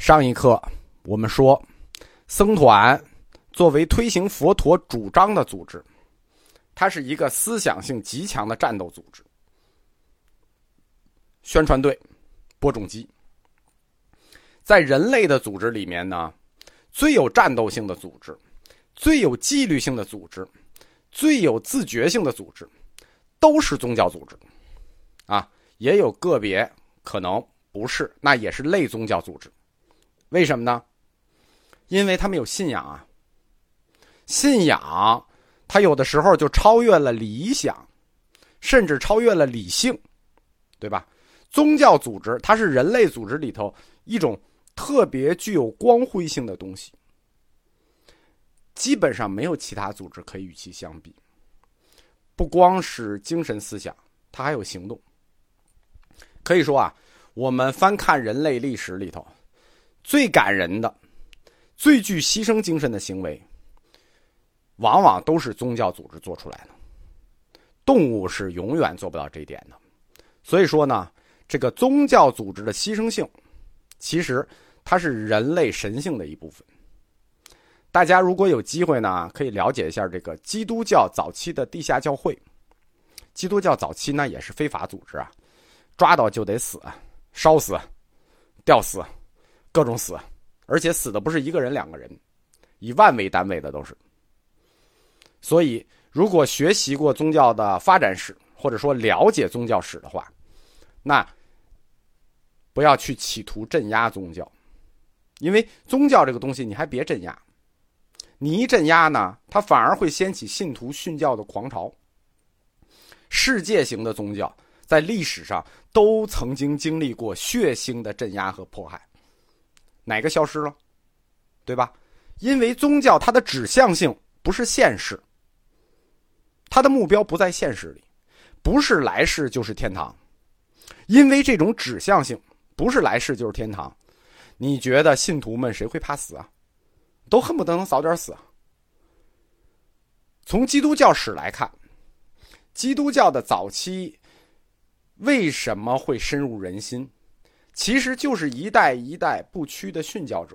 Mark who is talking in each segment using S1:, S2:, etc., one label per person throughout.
S1: 上一课我们说，僧团作为推行佛陀主张的组织，它是一个思想性极强的战斗组织。宣传队、播种机，在人类的组织里面呢，最有战斗性的组织、最有纪律性的组织、最有自觉性的组织，都是宗教组织。啊，也有个别可能不是，那也是类宗教组织。为什么呢？因为他们有信仰啊，信仰它有的时候就超越了理想，甚至超越了理性，对吧？宗教组织它是人类组织里头一种特别具有光辉性的东西，基本上没有其他组织可以与其相比。不光是精神思想，它还有行动。可以说啊，我们翻看人类历史里头。最感人的、最具牺牲精神的行为，往往都是宗教组织做出来的。动物是永远做不到这一点的。所以说呢，这个宗教组织的牺牲性，其实它是人类神性的一部分。大家如果有机会呢，可以了解一下这个基督教早期的地下教会。基督教早期呢也是非法组织啊，抓到就得死，烧死，吊死。各种死，而且死的不是一个人、两个人，以万为单位的都是。所以，如果学习过宗教的发展史，或者说了解宗教史的话，那不要去企图镇压宗教，因为宗教这个东西你还别镇压，你一镇压呢，它反而会掀起信徒殉教的狂潮。世界型的宗教在历史上都曾经经历过血腥的镇压和迫害。哪个消失了，对吧？因为宗教它的指向性不是现实，它的目标不在现实里，不是来世就是天堂。因为这种指向性不是来世就是天堂，你觉得信徒们谁会怕死啊？都恨不得能早点死。从基督教史来看，基督教的早期为什么会深入人心？其实就是一代一代不屈的殉教者，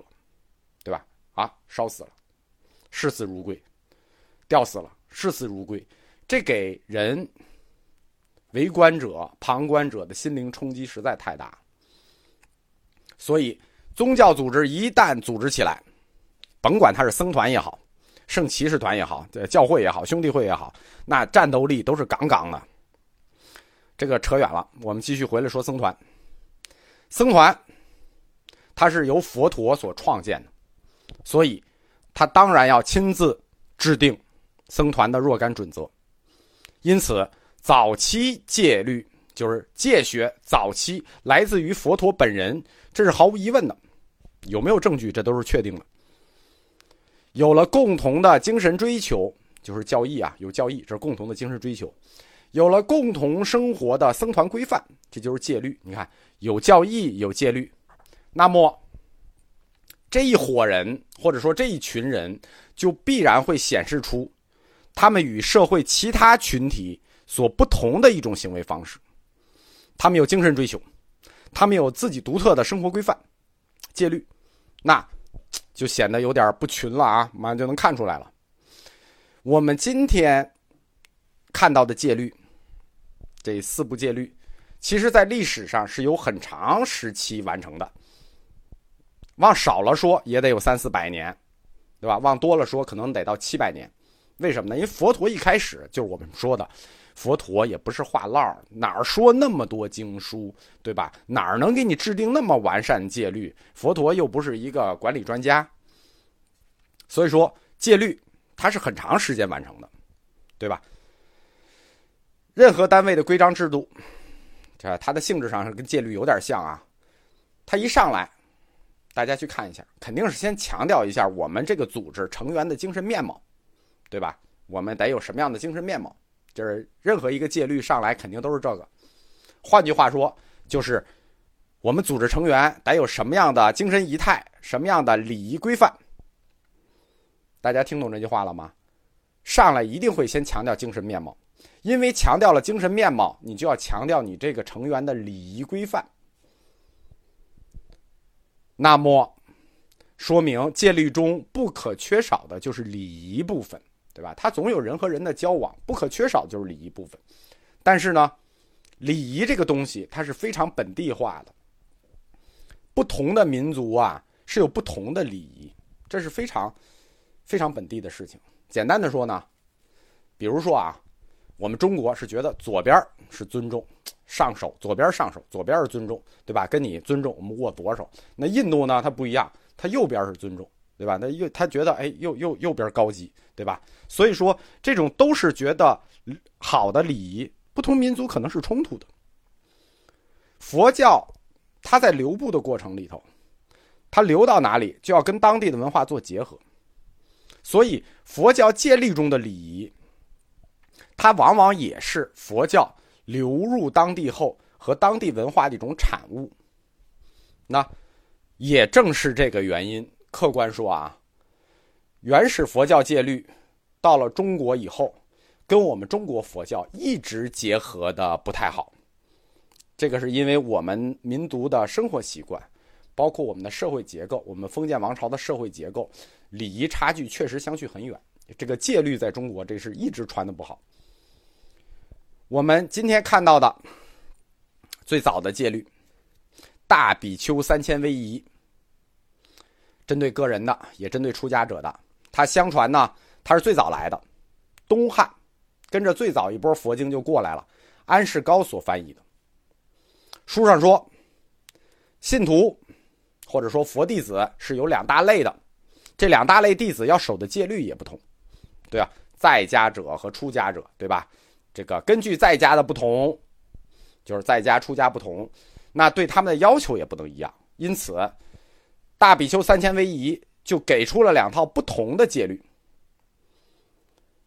S1: 对吧？啊，烧死了，视死如归；吊死了，视死如归。这给人围观者、旁观者的心灵冲击实在太大。所以，宗教组织一旦组织起来，甭管他是僧团也好，圣骑士团也好，教会也好，兄弟会也好，那战斗力都是杠杠的。这个扯远了，我们继续回来说僧团。僧团，它是由佛陀所创建的，所以他当然要亲自制定僧团的若干准则。因此，早期戒律就是戒学，早期来自于佛陀本人，这是毫无疑问的。有没有证据？这都是确定的。有了共同的精神追求，就是教义啊，有教义，这是共同的精神追求。有了共同生活的僧团规范，这就是戒律。你看。有教义，有戒律，那么这一伙人或者说这一群人，就必然会显示出他们与社会其他群体所不同的一种行为方式。他们有精神追求，他们有自己独特的生活规范、戒律，那就显得有点不群了啊！马上就能看出来了。我们今天看到的戒律，这四部戒律。其实，在历史上是有很长时期完成的。往少了说，也得有三四百年，对吧？往多了说，可能得到七百年。为什么呢？因为佛陀一开始就是我们说的，佛陀也不是话唠，哪儿说那么多经书，对吧？哪儿能给你制定那么完善戒律？佛陀又不是一个管理专家，所以说戒律它是很长时间完成的，对吧？任何单位的规章制度。这它的性质上是跟戒律有点像啊，它一上来，大家去看一下，肯定是先强调一下我们这个组织成员的精神面貌，对吧？我们得有什么样的精神面貌？就是任何一个戒律上来肯定都是这个。换句话说，就是我们组织成员得有什么样的精神仪态，什么样的礼仪规范？大家听懂这句话了吗？上来一定会先强调精神面貌。因为强调了精神面貌，你就要强调你这个成员的礼仪规范。那么，说明戒律中不可缺少的就是礼仪部分，对吧？它总有人和人的交往，不可缺少就是礼仪部分。但是呢，礼仪这个东西它是非常本地化的，不同的民族啊是有不同的礼仪，这是非常非常本地的事情。简单的说呢，比如说啊，我们中国是觉得左边是尊重。上手，左边上手，左边是尊重，对吧？跟你尊重，我们握左手。那印度呢？它不一样，它右边是尊重，对吧？那右他觉得，哎，右右右边高级，对吧？所以说，这种都是觉得好的礼仪，不同民族可能是冲突的。佛教，它在流布的过程里头，它流到哪里，就要跟当地的文化做结合。所以，佛教戒律中的礼仪，它往往也是佛教。流入当地后和当地文化的一种产物，那也正是这个原因。客观说啊，原始佛教戒律到了中国以后，跟我们中国佛教一直结合的不太好。这个是因为我们民族的生活习惯，包括我们的社会结构，我们封建王朝的社会结构，礼仪差距确实相去很远。这个戒律在中国这是一直传的不好。我们今天看到的最早的戒律《大比丘三千威仪》，针对个人的，也针对出家者的。它相传呢，它是最早来的，东汉跟着最早一波佛经就过来了，安世高所翻译的。书上说，信徒或者说佛弟子是有两大类的，这两大类弟子要守的戒律也不同，对啊，在家者和出家者，对吧？这个根据在家的不同，就是在家出家不同，那对他们的要求也不能一样。因此，大比丘三千威仪就给出了两套不同的戒律。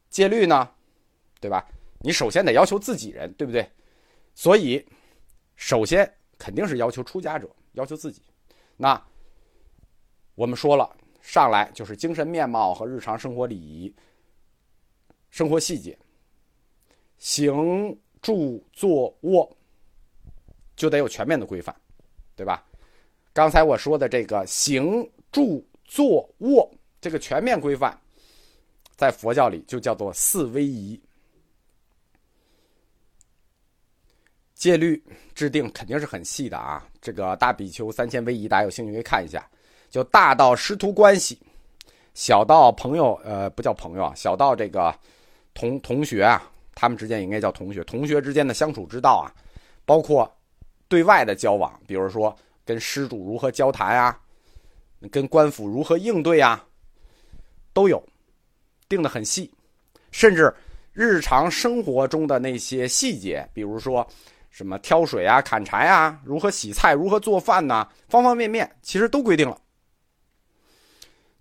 S1: 戒律呢，对吧？你首先得要求自己人，对不对？所以，首先肯定是要求出家者，要求自己。那我们说了，上来就是精神面貌和日常生活礼仪、生活细节。行住坐卧就得有全面的规范，对吧？刚才我说的这个行住坐卧这个全面规范，在佛教里就叫做四威仪。戒律制定肯定是很细的啊，这个大比丘三千威仪，大家有兴趣可以看一下。就大到师徒关系，小到朋友，呃，不叫朋友啊，小到这个同同学啊。他们之间应该叫同学，同学之间的相处之道啊，包括对外的交往，比如说跟施主如何交谈啊，跟官府如何应对啊，都有定的很细，甚至日常生活中的那些细节，比如说什么挑水啊、砍柴啊、如何洗菜、如何做饭呐，方方面面其实都规定了。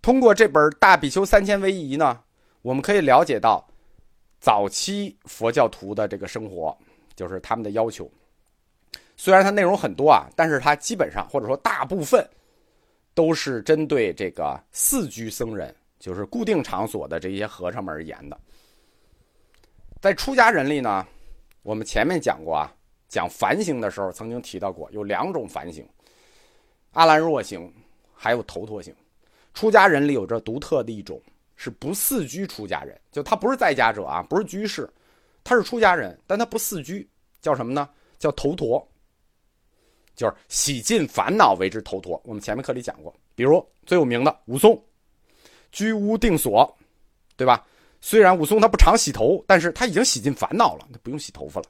S1: 通过这本《大比丘三千威仪》呢，我们可以了解到。早期佛教徒的这个生活，就是他们的要求。虽然它内容很多啊，但是它基本上或者说大部分都是针对这个四居僧人，就是固定场所的这些和尚们而言的。在出家人里呢，我们前面讲过啊，讲梵行的时候曾经提到过，有两种梵行：阿兰若行，还有头陀行。出家人里有着独特的一种。是不四居出家人，就他不是在家者啊，不是居士，他是出家人，但他不四居，叫什么呢？叫头陀，就是洗尽烦恼为之头陀。我们前面课里讲过，比如最有名的武松，居无定所，对吧？虽然武松他不常洗头，但是他已经洗尽烦恼了，他不用洗头发了，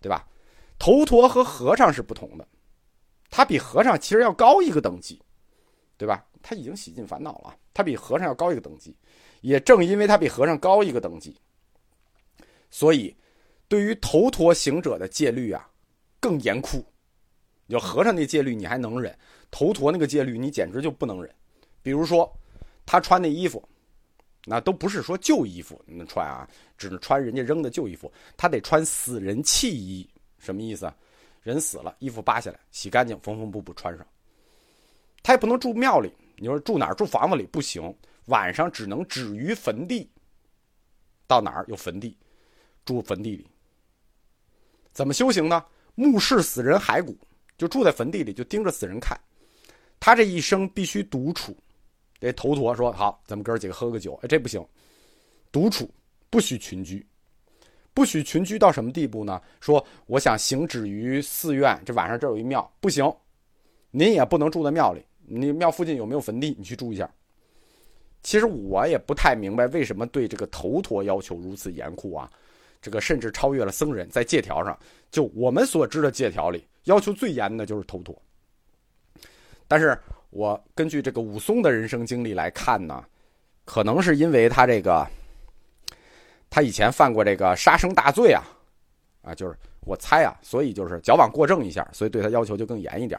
S1: 对吧？头陀和和尚是不同的，他比和尚其实要高一个等级，对吧？他已经洗尽烦恼了，他比和尚要高一个等级，也正因为他比和尚高一个等级，所以对于头陀行者的戒律啊更严酷。有和尚那戒律你还能忍，头陀那个戒律你简直就不能忍。比如说他穿的衣服，那都不是说旧衣服能穿啊，只能穿人家扔的旧衣服，他得穿死人弃衣，什么意思？人死了，衣服扒下来，洗干净，缝缝补补穿上。他也不能住庙里。你说住哪儿？住房子里不行，晚上只能止于坟地。到哪儿有坟地，住坟地里。怎么修行呢？目视死人骸骨，就住在坟地里，就盯着死人看。他这一生必须独处，这头陀说：“好，咱们哥几个喝个酒。”哎，这不行，独处，不许群居，不许群居到什么地步呢？说我想行止于寺院，这晚上这有一庙，不行，您也不能住在庙里。你庙附近有没有坟地？你去住一下。其实我也不太明白为什么对这个头陀要求如此严酷啊。这个甚至超越了僧人，在借条上，就我们所知的借条里，要求最严的就是头陀。但是我根据这个武松的人生经历来看呢，可能是因为他这个，他以前犯过这个杀生大罪啊，啊，就是我猜啊，所以就是矫枉过正一下，所以对他要求就更严一点。